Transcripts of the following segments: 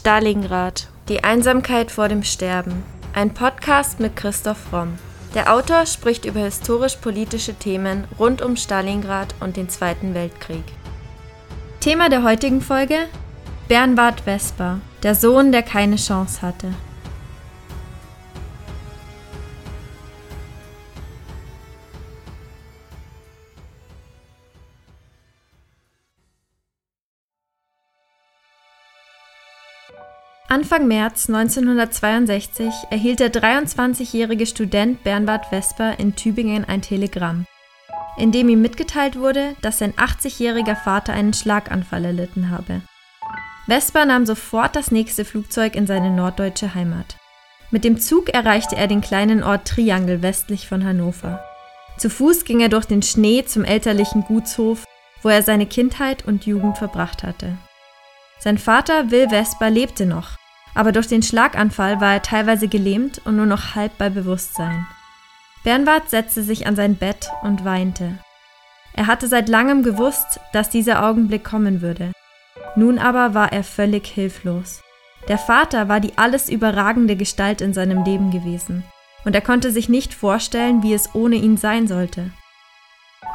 Stalingrad. Die Einsamkeit vor dem Sterben. Ein Podcast mit Christoph Romm. Der Autor spricht über historisch-politische Themen rund um Stalingrad und den Zweiten Weltkrieg. Thema der heutigen Folge? Bernward Vesper, der Sohn, der keine Chance hatte. Anfang März 1962 erhielt der 23-jährige Student Bernward Vesper in Tübingen ein Telegramm, in dem ihm mitgeteilt wurde, dass sein 80-jähriger Vater einen Schlaganfall erlitten habe. Vesper nahm sofort das nächste Flugzeug in seine norddeutsche Heimat. Mit dem Zug erreichte er den kleinen Ort Triangel westlich von Hannover. Zu Fuß ging er durch den Schnee zum elterlichen Gutshof, wo er seine Kindheit und Jugend verbracht hatte. Sein Vater Will Vesper lebte noch, aber durch den Schlaganfall war er teilweise gelähmt und nur noch halb bei Bewusstsein. Bernward setzte sich an sein Bett und weinte. Er hatte seit langem gewusst, dass dieser Augenblick kommen würde. Nun aber war er völlig hilflos. Der Vater war die alles überragende Gestalt in seinem Leben gewesen, und er konnte sich nicht vorstellen, wie es ohne ihn sein sollte.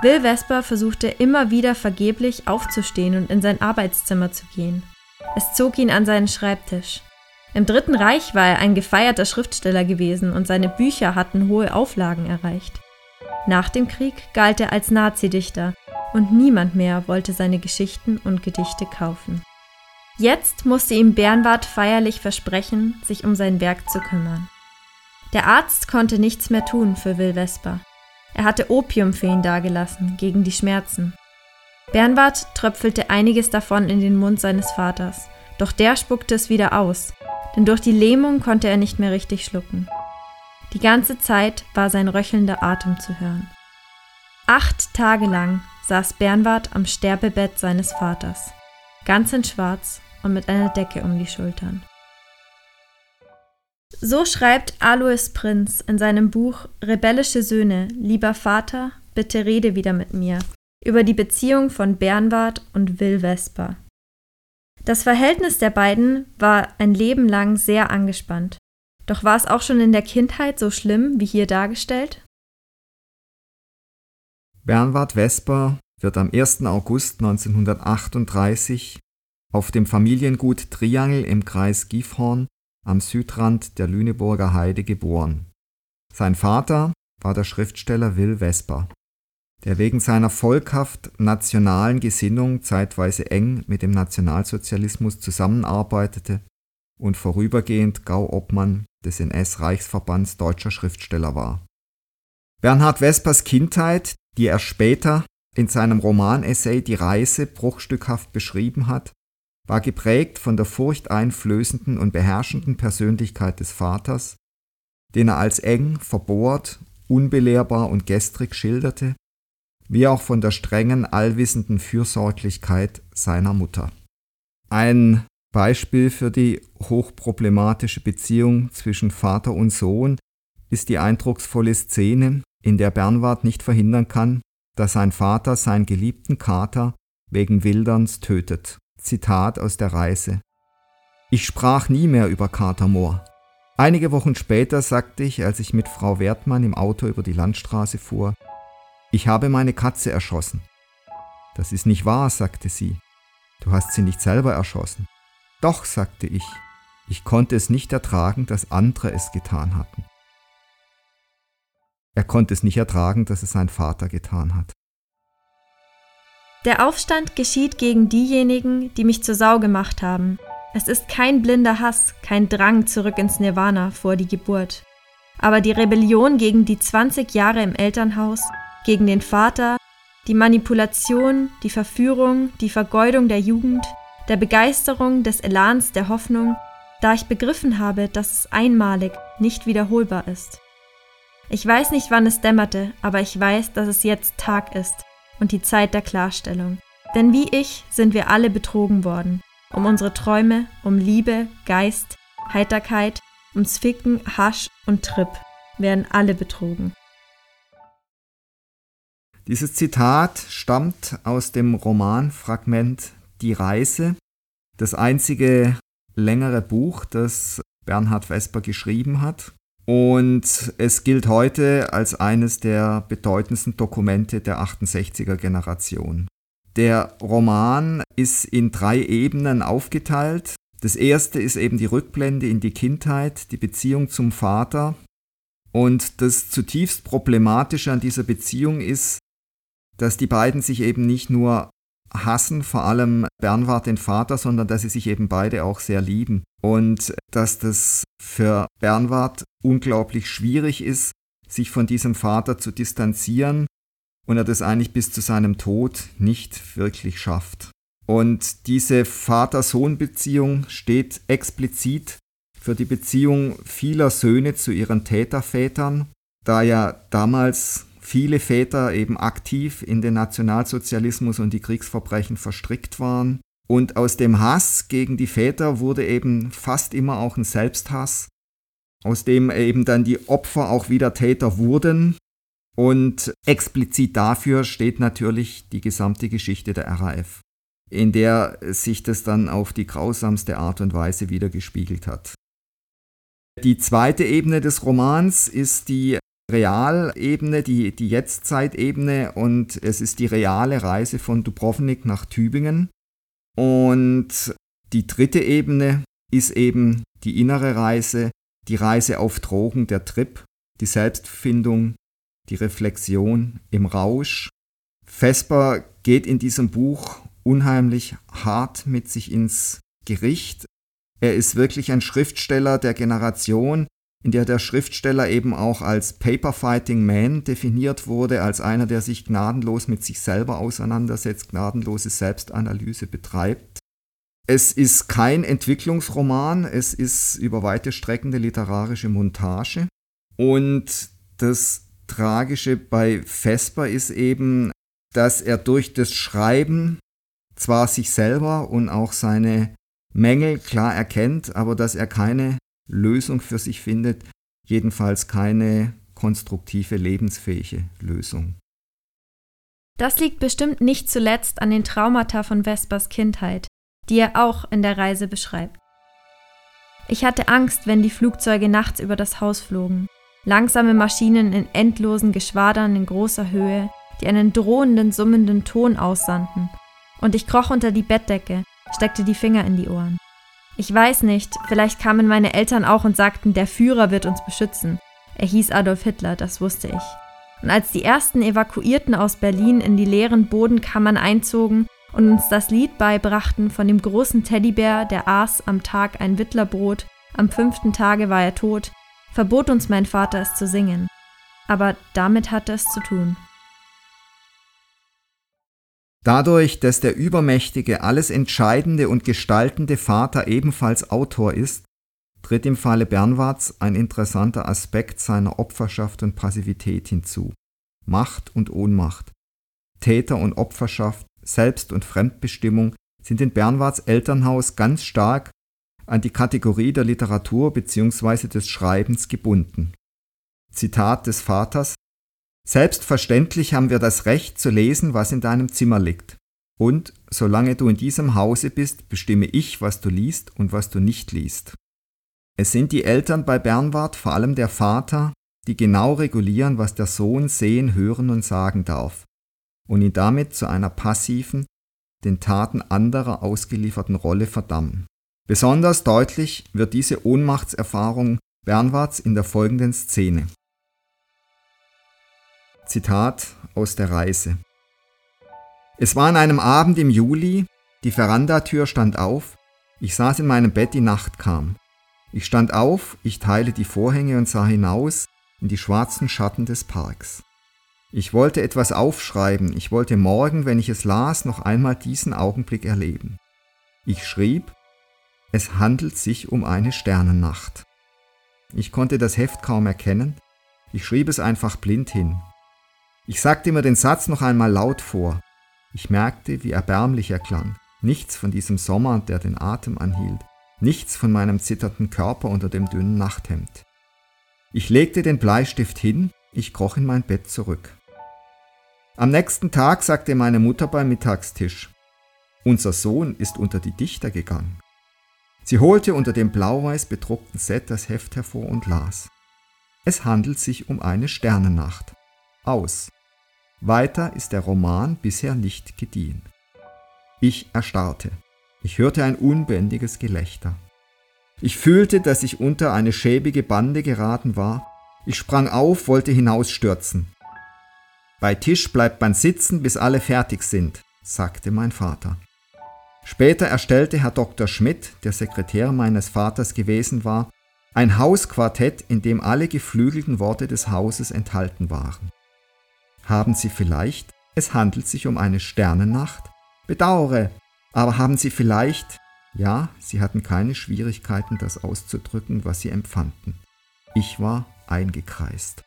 Will Vesper versuchte immer wieder vergeblich aufzustehen und in sein Arbeitszimmer zu gehen. Es zog ihn an seinen Schreibtisch. Im Dritten Reich war er ein gefeierter Schriftsteller gewesen und seine Bücher hatten hohe Auflagen erreicht. Nach dem Krieg galt er als Nazidichter und niemand mehr wollte seine Geschichten und Gedichte kaufen. Jetzt musste ihm Bernward feierlich versprechen, sich um sein Werk zu kümmern. Der Arzt konnte nichts mehr tun für Will Vesper. Er hatte Opium für ihn dagelassen, gegen die Schmerzen. Bernward tröpfelte einiges davon in den Mund seines Vaters, doch der spuckte es wieder aus, denn durch die Lähmung konnte er nicht mehr richtig schlucken. Die ganze Zeit war sein röchelnder Atem zu hören. Acht Tage lang saß Bernward am Sterbebett seines Vaters, ganz in Schwarz und mit einer Decke um die Schultern. So schreibt Alois Prinz in seinem Buch Rebellische Söhne, lieber Vater, bitte rede wieder mit mir, über die Beziehung von Bernward und Will Vesper. Das Verhältnis der beiden war ein Leben lang sehr angespannt. Doch war es auch schon in der Kindheit so schlimm wie hier dargestellt? Bernward Vesper wird am 1. August 1938 auf dem Familiengut Triangel im Kreis Gifhorn am Südrand der Lüneburger Heide geboren. Sein Vater war der Schriftsteller Will Vesper der wegen seiner volkhaft nationalen Gesinnung zeitweise eng mit dem Nationalsozialismus zusammenarbeitete und vorübergehend Gauobmann des NS-Reichsverbands deutscher Schriftsteller war. Bernhard Vespers Kindheit, die er später in seinem Romanessay Die Reise bruchstückhaft beschrieben hat, war geprägt von der furchteinflößenden und beherrschenden Persönlichkeit des Vaters, den er als eng, verbohrt, unbelehrbar und gestrig schilderte wie auch von der strengen, allwissenden Fürsorglichkeit seiner Mutter. Ein Beispiel für die hochproblematische Beziehung zwischen Vater und Sohn ist die eindrucksvolle Szene, in der Bernward nicht verhindern kann, dass sein Vater seinen geliebten Kater wegen Wilderns tötet. Zitat aus der Reise. Ich sprach nie mehr über Kater Moor. Einige Wochen später sagte ich, als ich mit Frau Wertmann im Auto über die Landstraße fuhr, ich habe meine Katze erschossen. Das ist nicht wahr, sagte sie. Du hast sie nicht selber erschossen. Doch, sagte ich. Ich konnte es nicht ertragen, dass andere es getan hatten. Er konnte es nicht ertragen, dass es sein Vater getan hat. Der Aufstand geschieht gegen diejenigen, die mich zur Sau gemacht haben. Es ist kein blinder Hass, kein Drang zurück ins Nirvana vor die Geburt. Aber die Rebellion gegen die 20 Jahre im Elternhaus gegen den Vater, die Manipulation, die Verführung, die Vergeudung der Jugend, der Begeisterung, des Elans, der Hoffnung, da ich begriffen habe, dass es einmalig, nicht wiederholbar ist. Ich weiß nicht, wann es dämmerte, aber ich weiß, dass es jetzt Tag ist und die Zeit der Klarstellung. Denn wie ich sind wir alle betrogen worden, um unsere Träume, um Liebe, Geist, Heiterkeit, ums Ficken, Hasch und Trip werden alle betrogen. Dieses Zitat stammt aus dem Romanfragment Die Reise, das einzige längere Buch, das Bernhard Vesper geschrieben hat. Und es gilt heute als eines der bedeutendsten Dokumente der 68er Generation. Der Roman ist in drei Ebenen aufgeteilt. Das erste ist eben die Rückblende in die Kindheit, die Beziehung zum Vater. Und das zutiefst Problematische an dieser Beziehung ist, dass die beiden sich eben nicht nur hassen, vor allem Bernward den Vater, sondern dass sie sich eben beide auch sehr lieben. Und dass das für Bernward unglaublich schwierig ist, sich von diesem Vater zu distanzieren und er das eigentlich bis zu seinem Tod nicht wirklich schafft. Und diese Vater-Sohn-Beziehung steht explizit für die Beziehung vieler Söhne zu ihren Tätervätern, da ja damals viele Väter eben aktiv in den Nationalsozialismus und die Kriegsverbrechen verstrickt waren. Und aus dem Hass gegen die Väter wurde eben fast immer auch ein Selbsthass, aus dem eben dann die Opfer auch wieder Täter wurden. Und explizit dafür steht natürlich die gesamte Geschichte der RAF, in der sich das dann auf die grausamste Art und Weise wiedergespiegelt hat. Die zweite Ebene des Romans ist die Realebene, die, die Jetztzeitebene und es ist die reale Reise von Dubrovnik nach Tübingen. Und die dritte Ebene ist eben die innere Reise, die Reise auf Drogen, der Trip, die Selbstfindung, die Reflexion im Rausch. Vesper geht in diesem Buch unheimlich hart mit sich ins Gericht. Er ist wirklich ein Schriftsteller der Generation, in der der Schriftsteller eben auch als Paper Fighting Man definiert wurde, als einer, der sich gnadenlos mit sich selber auseinandersetzt, gnadenlose Selbstanalyse betreibt. Es ist kein Entwicklungsroman, es ist über weite Strecken eine literarische Montage. Und das Tragische bei Vesper ist eben, dass er durch das Schreiben zwar sich selber und auch seine Mängel klar erkennt, aber dass er keine Lösung für sich findet, jedenfalls keine konstruktive, lebensfähige Lösung. Das liegt bestimmt nicht zuletzt an den Traumata von Vespers Kindheit, die er auch in der Reise beschreibt. Ich hatte Angst, wenn die Flugzeuge nachts über das Haus flogen. Langsame Maschinen in endlosen Geschwadern in großer Höhe, die einen drohenden, summenden Ton aussandten. Und ich kroch unter die Bettdecke, steckte die Finger in die Ohren. Ich weiß nicht, vielleicht kamen meine Eltern auch und sagten, der Führer wird uns beschützen. Er hieß Adolf Hitler, das wusste ich. Und als die ersten Evakuierten aus Berlin in die leeren Bodenkammern einzogen und uns das Lied beibrachten von dem großen Teddybär, der aß am Tag ein Wittlerbrot, am fünften Tage war er tot, verbot uns mein Vater es zu singen. Aber damit hatte es zu tun. Dadurch, dass der übermächtige, alles entscheidende und gestaltende Vater ebenfalls Autor ist, tritt im Falle Bernwards ein interessanter Aspekt seiner Opferschaft und Passivität hinzu. Macht und Ohnmacht. Täter und Opferschaft, Selbst- und Fremdbestimmung sind in Bernwards Elternhaus ganz stark an die Kategorie der Literatur bzw. des Schreibens gebunden. Zitat des Vaters Selbstverständlich haben wir das Recht zu lesen, was in deinem Zimmer liegt. Und solange du in diesem Hause bist, bestimme ich, was du liest und was du nicht liest. Es sind die Eltern bei Bernward, vor allem der Vater, die genau regulieren, was der Sohn sehen, hören und sagen darf und ihn damit zu einer passiven, den Taten anderer ausgelieferten Rolle verdammen. Besonders deutlich wird diese Ohnmachtserfahrung Bernwards in der folgenden Szene. Zitat aus der Reise. Es war an einem Abend im Juli, die Verandatür stand auf, ich saß in meinem Bett, die Nacht kam. Ich stand auf, ich teile die Vorhänge und sah hinaus in die schwarzen Schatten des Parks. Ich wollte etwas aufschreiben, ich wollte morgen, wenn ich es las, noch einmal diesen Augenblick erleben. Ich schrieb, es handelt sich um eine Sternennacht. Ich konnte das Heft kaum erkennen, ich schrieb es einfach blind hin. Ich sagte mir den Satz noch einmal laut vor. Ich merkte, wie erbärmlich er klang. Nichts von diesem Sommer, der den Atem anhielt. Nichts von meinem zitternden Körper unter dem dünnen Nachthemd. Ich legte den Bleistift hin, ich kroch in mein Bett zurück. Am nächsten Tag sagte meine Mutter beim Mittagstisch, unser Sohn ist unter die Dichter gegangen. Sie holte unter dem blau-weiß bedruckten Set das Heft hervor und las. Es handelt sich um eine Sternennacht. Aus. Weiter ist der Roman bisher nicht gediehen. Ich erstarrte. Ich hörte ein unbändiges Gelächter. Ich fühlte, dass ich unter eine schäbige Bande geraten war. Ich sprang auf, wollte hinausstürzen. Bei Tisch bleibt man sitzen, bis alle fertig sind, sagte mein Vater. Später erstellte Herr Dr. Schmidt, der Sekretär meines Vaters gewesen war, ein Hausquartett, in dem alle geflügelten Worte des Hauses enthalten waren. Haben Sie vielleicht, es handelt sich um eine Sternennacht? Bedauere, aber haben Sie vielleicht, ja, Sie hatten keine Schwierigkeiten, das auszudrücken, was Sie empfanden. Ich war eingekreist.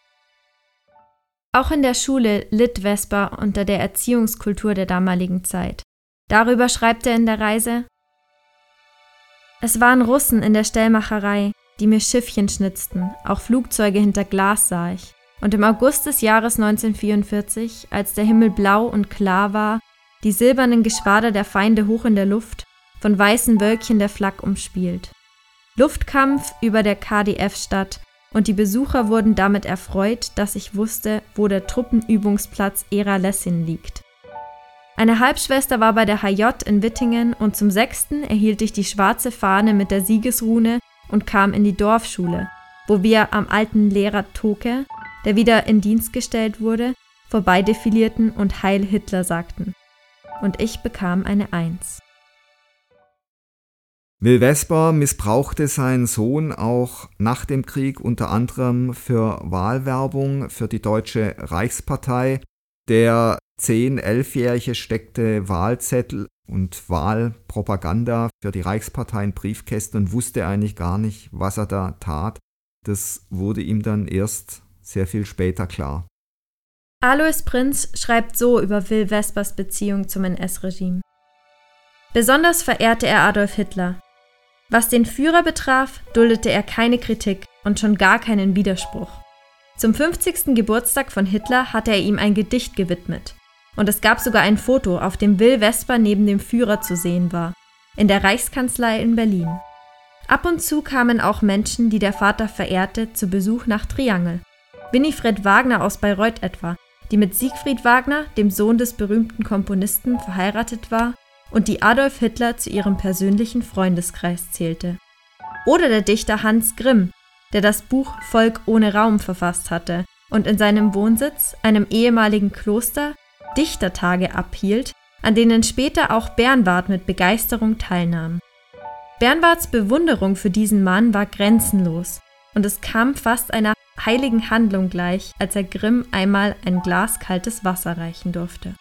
Auch in der Schule litt Vesper unter der Erziehungskultur der damaligen Zeit. Darüber schreibt er in der Reise Es waren Russen in der Stellmacherei, die mir Schiffchen schnitzten, auch Flugzeuge hinter Glas sah ich. Und im August des Jahres 1944, als der Himmel blau und klar war, die silbernen Geschwader der Feinde hoch in der Luft, von weißen Wölkchen der Flak umspielt. Luftkampf über der KDF-Stadt, und die Besucher wurden damit erfreut, dass ich wusste, wo der Truppenübungsplatz Era Lessin liegt. Eine Halbschwester war bei der HJ in Wittingen und zum sechsten erhielt ich die schwarze Fahne mit der Siegesrune und kam in die Dorfschule, wo wir am alten Lehrer Toke, der wieder in Dienst gestellt wurde, vorbeidefilierten und Heil Hitler sagten. Und ich bekam eine Eins. Will Vesper missbrauchte seinen Sohn auch nach dem Krieg unter anderem für Wahlwerbung für die Deutsche Reichspartei. Der 10-, 11-Jährige steckte Wahlzettel und Wahlpropaganda für die Reichspartei in Briefkästen und wusste eigentlich gar nicht, was er da tat. Das wurde ihm dann erst sehr viel später klar. Alois Prinz schreibt so über Will Vespers Beziehung zum NS-Regime. Besonders verehrte er Adolf Hitler. Was den Führer betraf, duldete er keine Kritik und schon gar keinen Widerspruch. Zum 50. Geburtstag von Hitler hatte er ihm ein Gedicht gewidmet und es gab sogar ein Foto, auf dem Will Vesper neben dem Führer zu sehen war, in der Reichskanzlei in Berlin. Ab und zu kamen auch Menschen, die der Vater verehrte, zu Besuch nach Triangel. Winifred Wagner aus Bayreuth etwa, die mit Siegfried Wagner, dem Sohn des berühmten Komponisten, verheiratet war und die Adolf Hitler zu ihrem persönlichen Freundeskreis zählte. Oder der Dichter Hans Grimm, der das Buch Volk ohne Raum verfasst hatte und in seinem Wohnsitz, einem ehemaligen Kloster, Dichtertage abhielt, an denen später auch Bernward mit Begeisterung teilnahm. Bernwards Bewunderung für diesen Mann war grenzenlos, und es kam fast einer heiligen Handlung gleich, als er Grimm einmal ein Glas kaltes Wasser reichen durfte.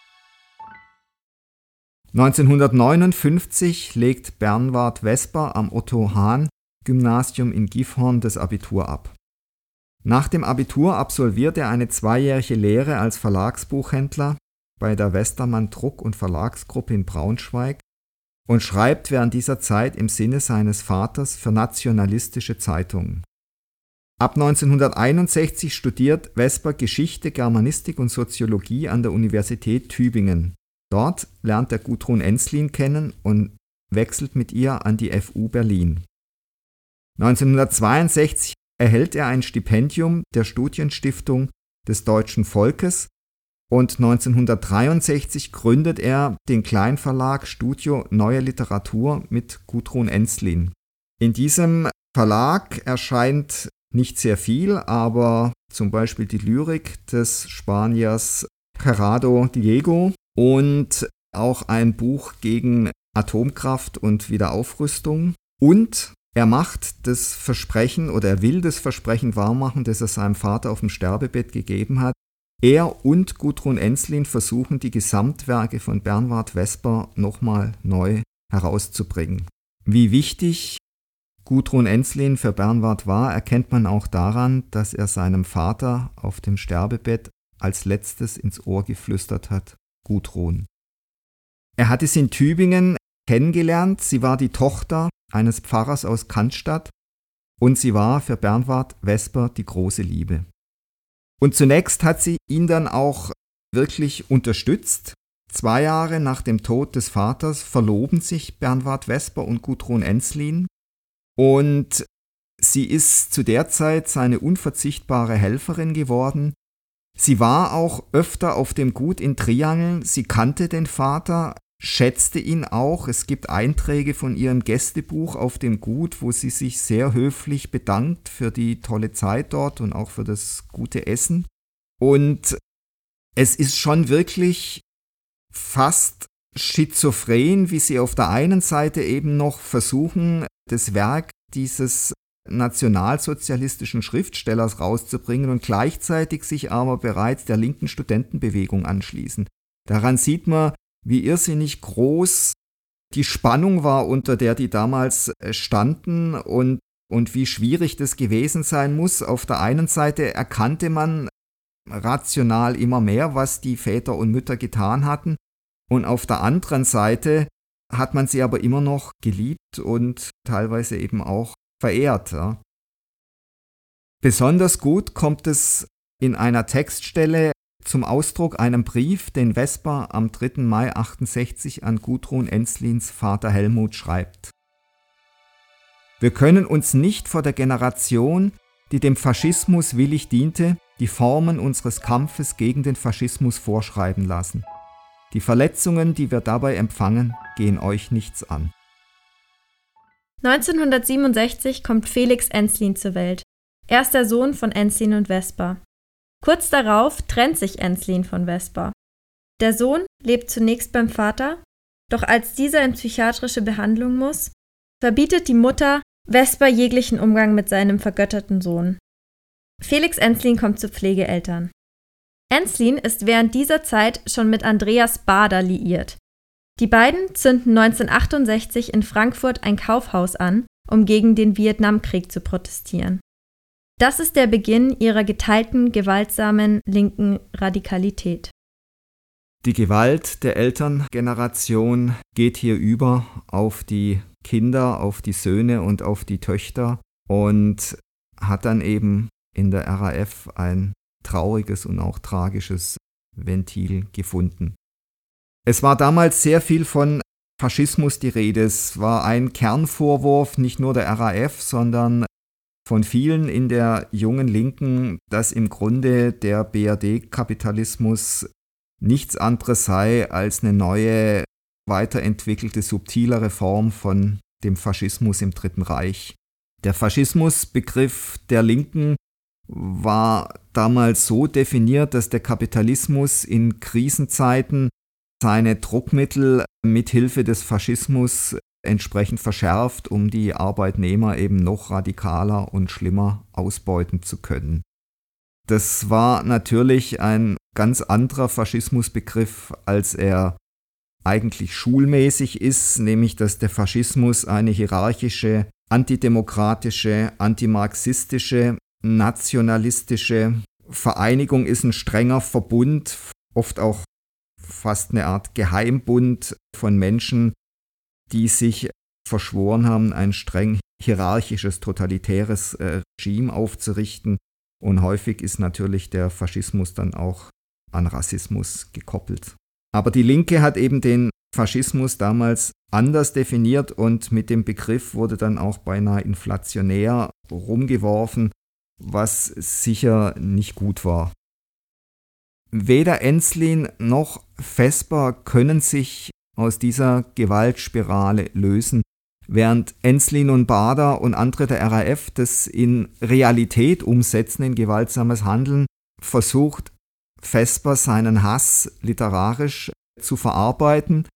1959 legt Bernward Vesper am Otto Hahn Gymnasium in Gifhorn das Abitur ab. Nach dem Abitur absolviert er eine zweijährige Lehre als Verlagsbuchhändler bei der Westermann Druck- und Verlagsgruppe in Braunschweig und schreibt während dieser Zeit im Sinne seines Vaters für nationalistische Zeitungen. Ab 1961 studiert Vesper Geschichte, Germanistik und Soziologie an der Universität Tübingen. Dort lernt er Gudrun Enslin kennen und wechselt mit ihr an die FU Berlin. 1962 erhält er ein Stipendium der Studienstiftung des deutschen Volkes und 1963 gründet er den Kleinverlag Studio Neue Literatur mit Gudrun Enslin. In diesem Verlag erscheint nicht sehr viel, aber zum Beispiel die Lyrik des Spaniers Gerardo Diego und auch ein Buch gegen Atomkraft und Wiederaufrüstung. Und er macht das Versprechen oder er will das Versprechen wahrmachen, das er seinem Vater auf dem Sterbebett gegeben hat, er und Gudrun Enslin versuchen, die Gesamtwerke von Bernward Vesper nochmal neu herauszubringen. Wie wichtig Gudrun Enslin für Bernward war, erkennt man auch daran, dass er seinem Vater auf dem Sterbebett als letztes ins Ohr geflüstert hat, Gudrun. Er hatte sie in Tübingen kennengelernt, sie war die Tochter eines Pfarrers aus Cannstatt und sie war für Bernward Vesper die große Liebe. Und zunächst hat sie ihn dann auch wirklich unterstützt. Zwei Jahre nach dem Tod des Vaters verloben sich Bernward Vesper und Gudrun Enslin. Und sie ist zu der Zeit seine unverzichtbare Helferin geworden. Sie war auch öfter auf dem Gut in Triangel, sie kannte den Vater, schätzte ihn auch. Es gibt Einträge von ihrem Gästebuch auf dem Gut, wo sie sich sehr höflich bedankt für die tolle Zeit dort und auch für das gute Essen. Und es ist schon wirklich fast schizophren, wie sie auf der einen Seite eben noch versuchen, das Werk dieses nationalsozialistischen Schriftstellers rauszubringen und gleichzeitig sich aber bereits der linken Studentenbewegung anschließen. Daran sieht man, wie irrsinnig groß die Spannung war, unter der die damals äh, standen und, und wie schwierig das gewesen sein muss. Auf der einen Seite erkannte man rational immer mehr, was die Väter und Mütter getan hatten, und auf der anderen Seite hat man sie aber immer noch geliebt und teilweise eben auch verehrt. Ja. Besonders gut kommt es in einer Textstelle zum Ausdruck einem Brief, den Vesper am 3. Mai 68 an Gudrun Enslins Vater Helmut schreibt. Wir können uns nicht vor der Generation, die dem Faschismus willig diente, die Formen unseres Kampfes gegen den Faschismus vorschreiben lassen. Die Verletzungen, die wir dabei empfangen, gehen euch nichts an. 1967 kommt Felix Enslin zur Welt. Er ist der Sohn von Enslin und Vesper. Kurz darauf trennt sich Enslin von Vesper. Der Sohn lebt zunächst beim Vater, doch als dieser in psychiatrische Behandlung muss, verbietet die Mutter Vesper jeglichen Umgang mit seinem vergötterten Sohn. Felix Enslin kommt zu Pflegeeltern. Enslin ist während dieser Zeit schon mit Andreas Bader liiert. Die beiden zünden 1968 in Frankfurt ein Kaufhaus an, um gegen den Vietnamkrieg zu protestieren. Das ist der Beginn ihrer geteilten, gewaltsamen linken Radikalität. Die Gewalt der Elterngeneration geht hier über auf die Kinder, auf die Söhne und auf die Töchter und hat dann eben in der RAF ein trauriges und auch tragisches Ventil gefunden. Es war damals sehr viel von Faschismus die Rede. Es war ein Kernvorwurf nicht nur der RAF, sondern von vielen in der jungen Linken, dass im Grunde der BRD-Kapitalismus nichts anderes sei als eine neue, weiterentwickelte, subtilere Form von dem Faschismus im Dritten Reich. Der Faschismusbegriff der Linken war damals so definiert, dass der Kapitalismus in Krisenzeiten seine Druckmittel mithilfe des Faschismus entsprechend verschärft, um die Arbeitnehmer eben noch radikaler und schlimmer ausbeuten zu können. Das war natürlich ein ganz anderer Faschismusbegriff, als er eigentlich schulmäßig ist, nämlich dass der Faschismus eine hierarchische, antidemokratische, antimarxistische nationalistische Vereinigung ist ein strenger Verbund, oft auch fast eine Art Geheimbund von Menschen, die sich verschworen haben, ein streng hierarchisches, totalitäres äh, Regime aufzurichten. Und häufig ist natürlich der Faschismus dann auch an Rassismus gekoppelt. Aber die Linke hat eben den Faschismus damals anders definiert und mit dem Begriff wurde dann auch beinahe inflationär rumgeworfen was sicher nicht gut war. Weder Enslin noch Vesper können sich aus dieser Gewaltspirale lösen, während Enslin und Bader und andere der RAF das in Realität umsetzen, in gewaltsames Handeln, versucht Vesper seinen Hass literarisch zu verarbeiten.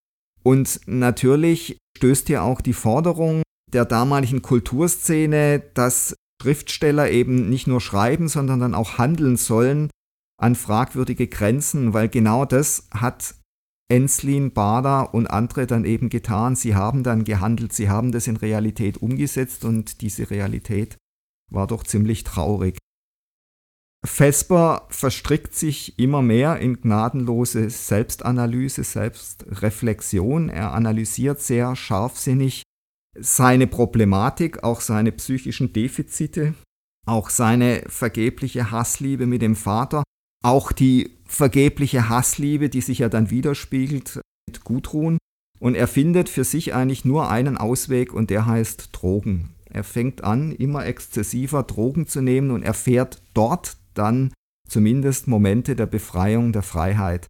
Und natürlich stößt hier auch die Forderung der damaligen Kulturszene, dass Schriftsteller eben nicht nur schreiben, sondern dann auch handeln sollen an fragwürdige Grenzen, weil genau das hat Enslin, Bader und andere dann eben getan. Sie haben dann gehandelt, sie haben das in Realität umgesetzt und diese Realität war doch ziemlich traurig. Vesper verstrickt sich immer mehr in gnadenlose Selbstanalyse, Selbstreflexion. Er analysiert sehr scharfsinnig seine Problematik, auch seine psychischen Defizite, auch seine vergebliche Hassliebe mit dem Vater, auch die vergebliche Hassliebe, die sich ja dann widerspiegelt mit Gudrun. Und er findet für sich eigentlich nur einen Ausweg und der heißt Drogen. Er fängt an, immer exzessiver Drogen zu nehmen und erfährt dort dann zumindest Momente der Befreiung, der Freiheit.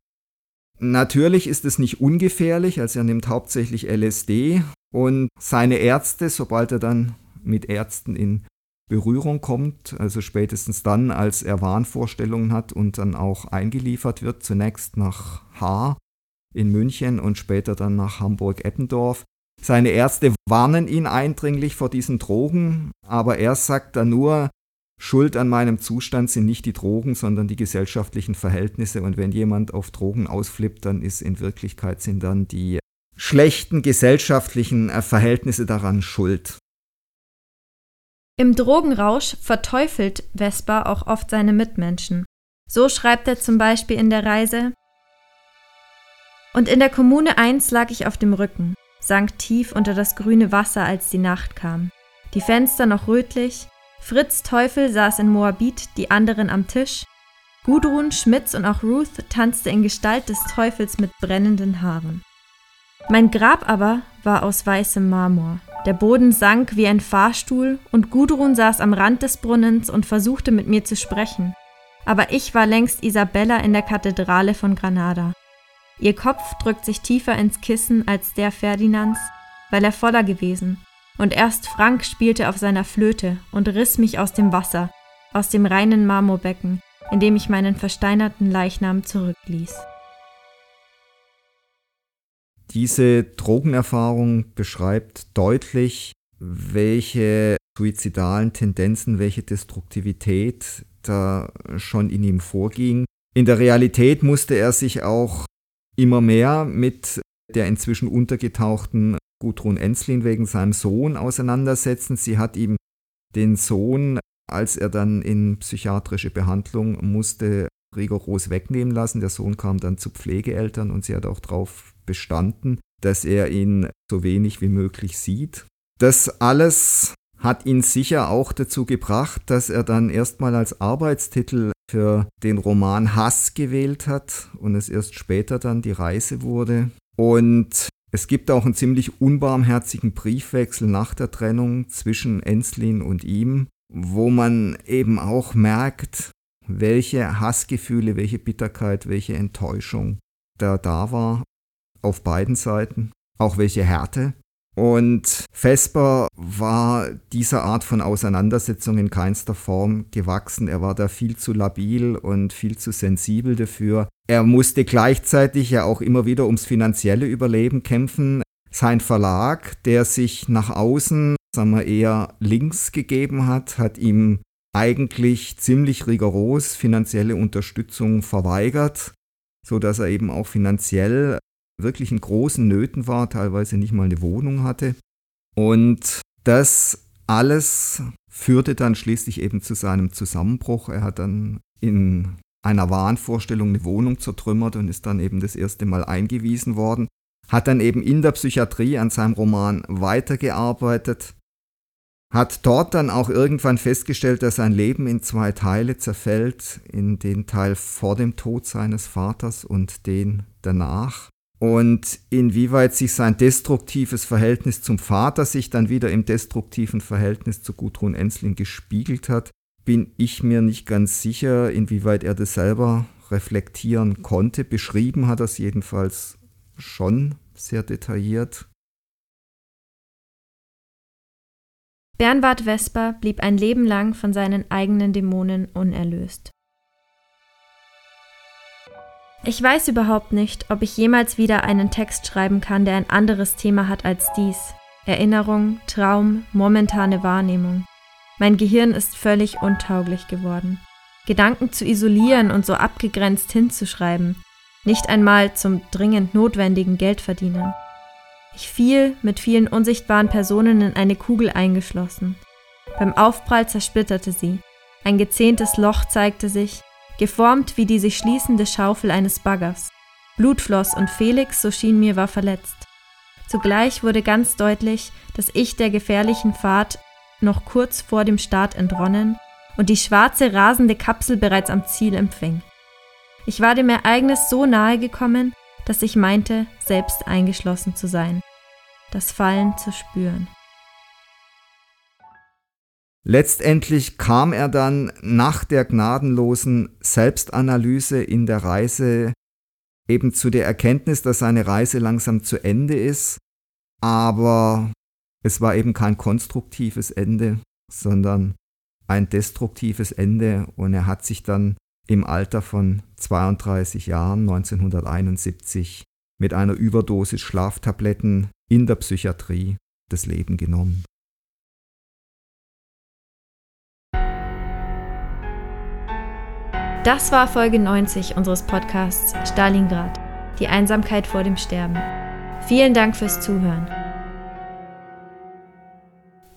Natürlich ist es nicht ungefährlich, also er nimmt hauptsächlich LSD und seine Ärzte, sobald er dann mit Ärzten in Berührung kommt, also spätestens dann, als er Wahnvorstellungen hat und dann auch eingeliefert wird, zunächst nach Haar in München und später dann nach Hamburg-Eppendorf. Seine Ärzte warnen ihn eindringlich vor diesen Drogen, aber er sagt dann nur, Schuld an meinem Zustand sind nicht die Drogen, sondern die gesellschaftlichen Verhältnisse. Und wenn jemand auf Drogen ausflippt, dann ist in Wirklichkeit sind dann die schlechten gesellschaftlichen äh, Verhältnisse daran schuld. Im Drogenrausch verteufelt Vespa auch oft seine Mitmenschen. So schreibt er zum Beispiel in der Reise Und in der Kommune 1 lag ich auf dem Rücken, sank tief unter das grüne Wasser, als die Nacht kam. Die Fenster noch rötlich, Fritz Teufel saß in Moabit, die anderen am Tisch. Gudrun, Schmitz und auch Ruth tanzte in Gestalt des Teufels mit brennenden Haaren. Mein Grab aber war aus weißem Marmor. Der Boden sank wie ein Fahrstuhl und Gudrun saß am Rand des Brunnens und versuchte mit mir zu sprechen. Aber ich war längst Isabella in der Kathedrale von Granada. Ihr Kopf drückt sich tiefer ins Kissen als der Ferdinands, weil er voller gewesen und erst Frank spielte auf seiner Flöte und riss mich aus dem Wasser, aus dem reinen Marmorbecken, in dem ich meinen versteinerten Leichnam zurückließ. Diese Drogenerfahrung beschreibt deutlich, welche suizidalen Tendenzen, welche Destruktivität da schon in ihm vorging. In der Realität musste er sich auch immer mehr mit der inzwischen untergetauchten Gudrun Enslin wegen seinem Sohn auseinandersetzen. Sie hat ihm den Sohn, als er dann in psychiatrische Behandlung musste, rigoros wegnehmen lassen. Der Sohn kam dann zu Pflegeeltern und sie hat auch darauf bestanden, dass er ihn so wenig wie möglich sieht. Das alles hat ihn sicher auch dazu gebracht, dass er dann erstmal als Arbeitstitel für den Roman Hass gewählt hat und es erst später dann die Reise wurde. Und es gibt auch einen ziemlich unbarmherzigen Briefwechsel nach der Trennung zwischen Enslin und ihm, wo man eben auch merkt, welche Hassgefühle, welche Bitterkeit, welche Enttäuschung da da war auf beiden Seiten, auch welche Härte. Und Vesper war dieser Art von Auseinandersetzung in keinster Form gewachsen. Er war da viel zu labil und viel zu sensibel dafür. Er musste gleichzeitig ja auch immer wieder ums finanzielle Überleben kämpfen. Sein Verlag, der sich nach außen, sagen wir eher links gegeben hat, hat ihm eigentlich ziemlich rigoros finanzielle Unterstützung verweigert, so dass er eben auch finanziell wirklich in großen Nöten war, teilweise nicht mal eine Wohnung hatte. Und das alles führte dann schließlich eben zu seinem Zusammenbruch. Er hat dann in einer Wahnvorstellung eine Wohnung zertrümmert und ist dann eben das erste Mal eingewiesen worden, hat dann eben in der Psychiatrie an seinem Roman weitergearbeitet, hat dort dann auch irgendwann festgestellt, dass sein Leben in zwei Teile zerfällt, in den Teil vor dem Tod seines Vaters und den danach und inwieweit sich sein destruktives Verhältnis zum Vater sich dann wieder im destruktiven Verhältnis zu Gudrun Ensling gespiegelt hat, bin ich mir nicht ganz sicher, inwieweit er das selber reflektieren konnte. Beschrieben hat er es jedenfalls schon sehr detailliert. Bernward Vesper blieb ein Leben lang von seinen eigenen Dämonen unerlöst. Ich weiß überhaupt nicht, ob ich jemals wieder einen Text schreiben kann, der ein anderes Thema hat als dies. Erinnerung, Traum, momentane Wahrnehmung. Mein Gehirn ist völlig untauglich geworden. Gedanken zu isolieren und so abgegrenzt hinzuschreiben, nicht einmal zum dringend notwendigen Geldverdienen. Ich fiel mit vielen unsichtbaren Personen in eine Kugel eingeschlossen. Beim Aufprall zersplitterte sie. Ein gezähntes Loch zeigte sich, geformt wie die sich schließende Schaufel eines Baggers. Blut floss und Felix, so schien mir, war verletzt. Zugleich wurde ganz deutlich, dass ich der gefährlichen Fahrt noch kurz vor dem Start entronnen und die schwarze rasende Kapsel bereits am Ziel empfing. Ich war dem Ereignis so nahe gekommen, dass ich meinte, selbst eingeschlossen zu sein, das Fallen zu spüren. Letztendlich kam er dann nach der gnadenlosen Selbstanalyse in der Reise eben zu der Erkenntnis, dass seine Reise langsam zu Ende ist, aber es war eben kein konstruktives Ende, sondern ein destruktives Ende und er hat sich dann im Alter von 32 Jahren 1971 mit einer Überdosis Schlaftabletten in der Psychiatrie das Leben genommen. Das war Folge 90 unseres Podcasts Stalingrad, die Einsamkeit vor dem Sterben. Vielen Dank fürs Zuhören.